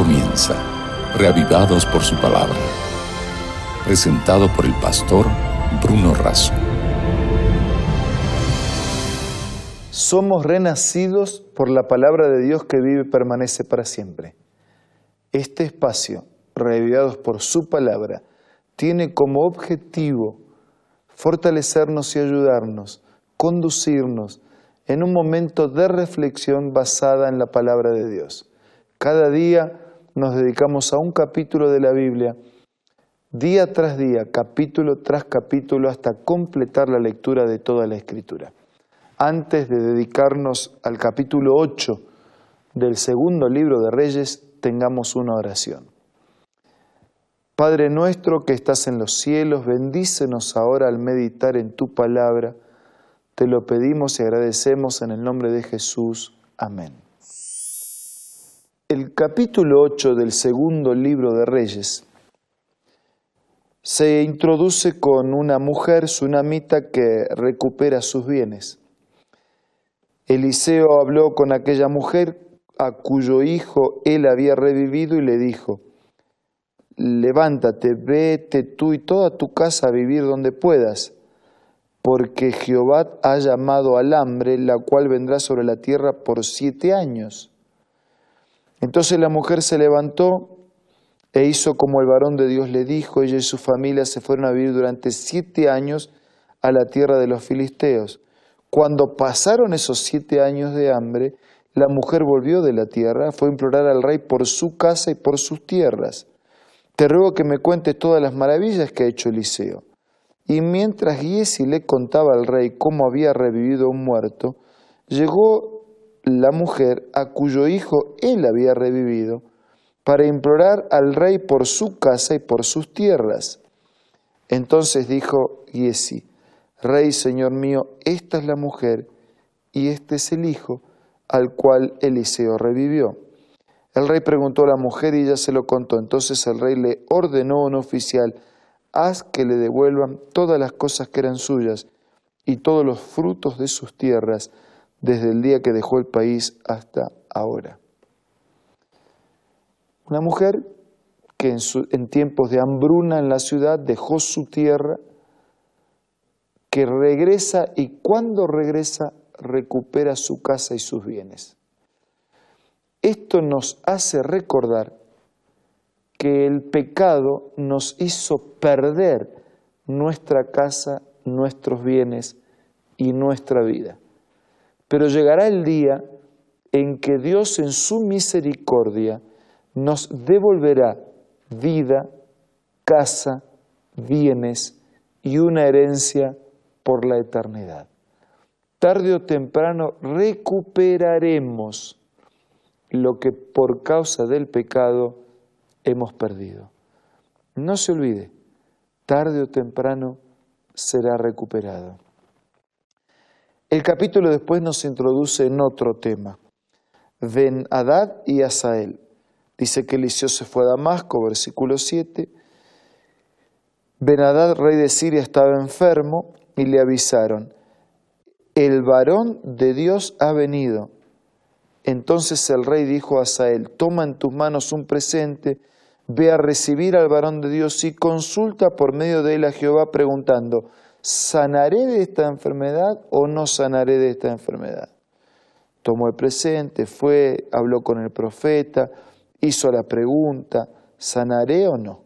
comienza, reavivados por su palabra. Presentado por el pastor Bruno Razo. Somos renacidos por la palabra de Dios que vive y permanece para siempre. Este espacio, reavivados por su palabra, tiene como objetivo fortalecernos y ayudarnos, conducirnos en un momento de reflexión basada en la palabra de Dios. Cada día nos dedicamos a un capítulo de la Biblia, día tras día, capítulo tras capítulo, hasta completar la lectura de toda la Escritura. Antes de dedicarnos al capítulo 8 del segundo libro de Reyes, tengamos una oración. Padre nuestro que estás en los cielos, bendícenos ahora al meditar en tu palabra. Te lo pedimos y agradecemos en el nombre de Jesús. Amén. El capítulo 8 del segundo libro de Reyes se introduce con una mujer sunamita que recupera sus bienes. Eliseo habló con aquella mujer a cuyo hijo él había revivido y le dijo, levántate, vete tú y toda tu casa a vivir donde puedas, porque Jehová ha llamado al hambre, la cual vendrá sobre la tierra por siete años entonces la mujer se levantó e hizo como el varón de Dios le dijo. Ella y su familia se fueron a vivir durante siete años a la tierra de los filisteos. Cuando pasaron esos siete años de hambre, la mujer volvió de la tierra, fue a implorar al rey por su casa y por sus tierras. Te ruego que me cuentes todas las maravillas que ha hecho Eliseo. Y mientras Giesi le contaba al rey cómo había revivido un muerto, llegó la mujer a cuyo hijo él había revivido, para implorar al rey por su casa y por sus tierras. Entonces dijo Giesi, Rey, Señor mío, esta es la mujer y este es el hijo al cual Eliseo revivió. El rey preguntó a la mujer y ella se lo contó. Entonces el rey le ordenó a un oficial, haz que le devuelvan todas las cosas que eran suyas y todos los frutos de sus tierras, desde el día que dejó el país hasta ahora. Una mujer que en, tiempos de hambruna en la ciudad dejó su tierra, que regresa y cuando regresa recupera su casa y sus bienes. Esto nos hace recordar que el pecado nos hizo perder nuestra casa, nuestros bienes y nuestra vida. Pero llegará el día en que Dios en su misericordia nos devolverá vida, casa, bienes y una herencia por la eternidad. Tarde o temprano recuperaremos lo que por causa del pecado hemos perdido. No se olvide, tarde o temprano será recuperado. El capítulo después nos introduce en otro tema, Ben Hadad y Asael. Dice que Eliseo se fue a Damasco, versículo 7. Ben Hadad, rey de Siria, estaba enfermo y le avisaron, el varón de Dios ha venido. Entonces el rey dijo a Asael, toma en tus manos un presente, ve a recibir al varón de Dios y consulta por medio de él a Jehová preguntando, ¿sanaré de esta enfermedad o no sanaré de esta enfermedad? Tomó el presente, fue, habló con el profeta, hizo la pregunta, ¿sanaré o no?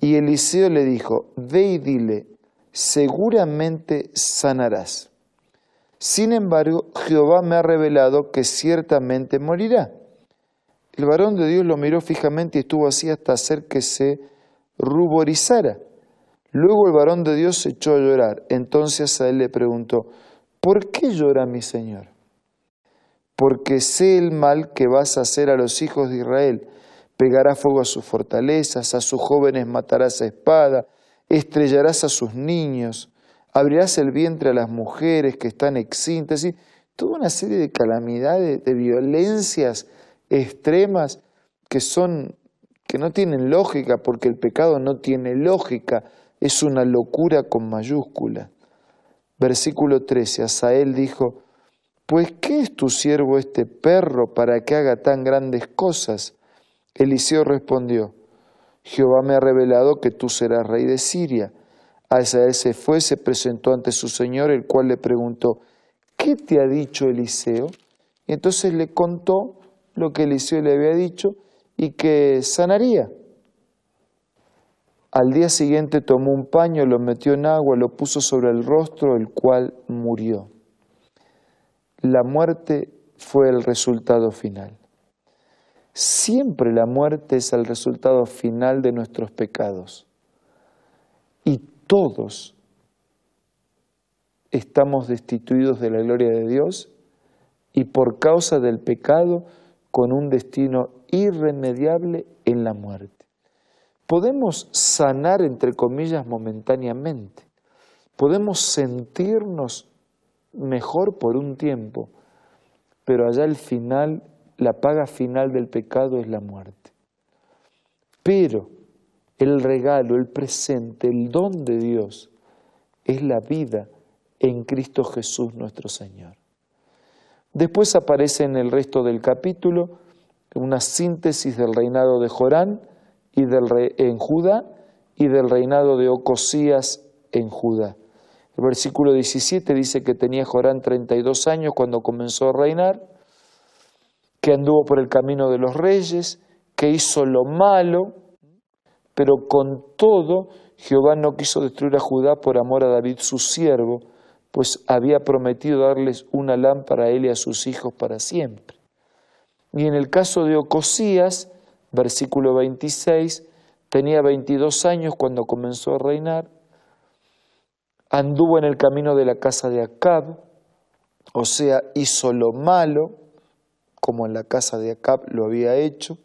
Y Eliseo le dijo, ve y dile, seguramente sanarás. Sin embargo, Jehová me ha revelado que ciertamente morirá. El varón de Dios lo miró fijamente y estuvo así hasta hacer que se ruborizara. Luego el varón de Dios se echó a llorar. Entonces a él le preguntó, ¿por qué llora mi Señor? Porque sé el mal que vas a hacer a los hijos de Israel. Pegará fuego a sus fortalezas, a sus jóvenes matarás a espada, estrellarás a sus niños, abrirás el vientre a las mujeres que están excintas. Y toda una serie de calamidades, de violencias extremas que son que no tienen lógica porque el pecado no tiene lógica es una locura con mayúscula. Versículo 13, Asael dijo, Pues ¿qué es tu siervo este perro para que haga tan grandes cosas? Eliseo respondió, Jehová me ha revelado que tú serás rey de Siria. Asael se fue, se presentó ante su señor, el cual le preguntó, ¿qué te ha dicho Eliseo? Y entonces le contó lo que Eliseo le había dicho y que sanaría. Al día siguiente tomó un paño, lo metió en agua, lo puso sobre el rostro, el cual murió. La muerte fue el resultado final. Siempre la muerte es el resultado final de nuestros pecados. Y todos estamos destituidos de la gloria de Dios y por causa del pecado con un destino irremediable en la muerte. Podemos sanar, entre comillas, momentáneamente. Podemos sentirnos mejor por un tiempo, pero allá al final, la paga final del pecado es la muerte. Pero el regalo, el presente, el don de Dios es la vida en Cristo Jesús nuestro Señor. Después aparece en el resto del capítulo una síntesis del reinado de Jorán y del en Judá y del reinado de Ocosías en Judá. El versículo 17 dice que tenía Jorán 32 años cuando comenzó a reinar, que anduvo por el camino de los reyes, que hizo lo malo, pero con todo Jehová no quiso destruir a Judá por amor a David su siervo, pues había prometido darles una lámpara a él y a sus hijos para siempre. Y en el caso de Ocosías, versículo 26, tenía 22 años cuando comenzó a reinar, anduvo en el camino de la casa de Acab, o sea, hizo lo malo, como en la casa de Acab lo había hecho,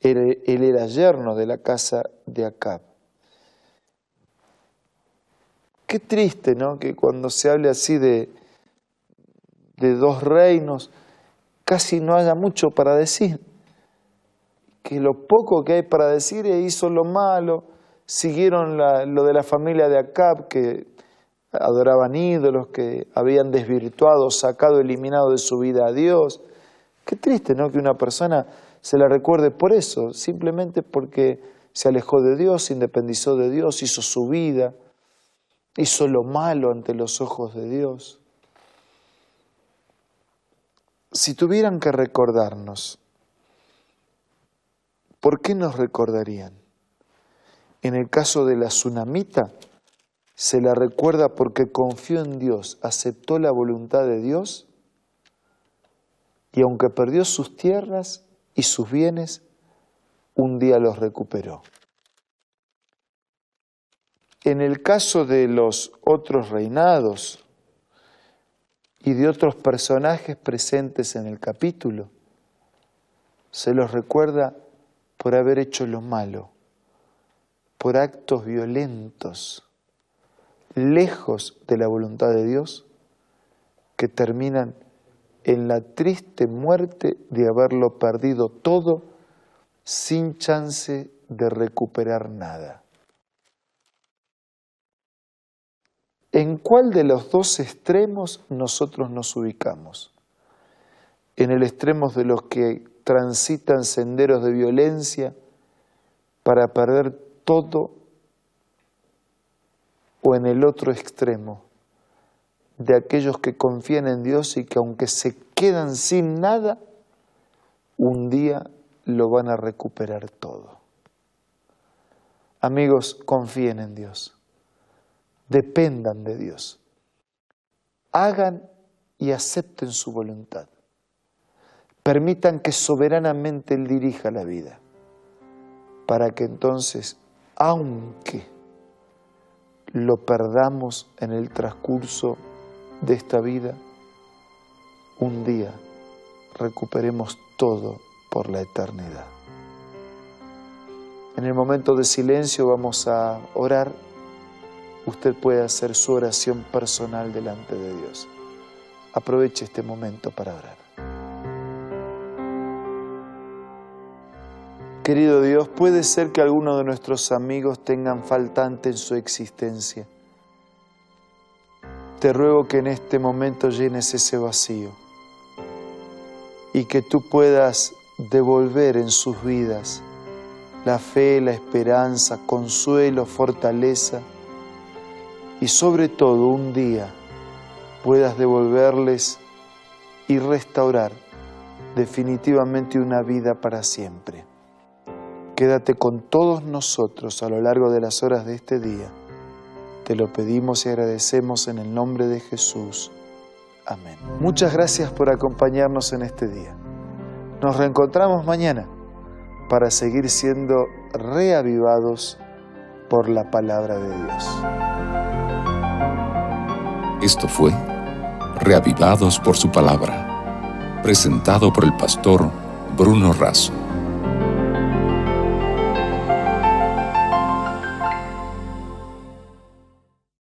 él, era yerno de la casa de Acab. Qué triste, ¿no? Que cuando se hable así de, de dos reinos, casi no haya mucho para decir. Que lo poco que hay para decir es hizo lo malo, siguieron lo de la familia de Acab, que adoraban ídolos, que habían desvirtuado, sacado, eliminado de su vida a Dios. Qué triste, ¿no? Que una persona se la recuerde por eso, simplemente porque se alejó de Dios, se independizó de Dios, hizo su vida hizo lo malo ante los ojos de Dios. Si tuvieran que recordarnos, ¿por qué nos recordarían? En el caso de la tsunamita, se la recuerda porque confió en Dios, aceptó la voluntad de Dios y aunque perdió sus tierras y sus bienes, un día los recuperó. En el caso de los otros reinados y de otros personajes presentes en el capítulo, se los recuerda por haber hecho lo malo, por actos violentos, lejos de la voluntad de Dios, que terminan en la triste muerte de haberlo perdido todo sin chance de recuperar nada. ¿En cuál de los dos extremos nosotros nos ubicamos? ¿En el extremo de los que transitan senderos de violencia para perder todo? ¿O en el otro extremo de aquellos que confían en Dios y que aunque se quedan sin nada, un día lo van a recuperar todo? Amigos, confíen en Dios dependan de Dios. Hagan y acepten su voluntad. Permitan que soberanamente Él dirija la vida, para que entonces, aunque lo perdamos en el transcurso de esta vida, un día recuperemos todo por la eternidad. En el momento de silencio vamos a orar usted puede hacer su oración personal delante de Dios. Aproveche este momento para orar. Querido Dios, puede ser que algunos de nuestros amigos tengan faltante en su existencia. Te ruego que en este momento llenes ese vacío y que tú puedas devolver en sus vidas la fe, la esperanza, consuelo, fortaleza y sobre todo un día puedas devolverles y restaurar definitivamente una vida para siempre. Quédate con todos nosotros a lo largo de las horas de este día. Te lo pedimos y agradecemos en el nombre de Jesús. Amén. Muchas gracias por acompañarnos en este día. Nos reencontramos mañana para seguir siendo reavivados por la palabra de Dios. Esto fue Reavivados por su palabra, presentado por el pastor Bruno Razo.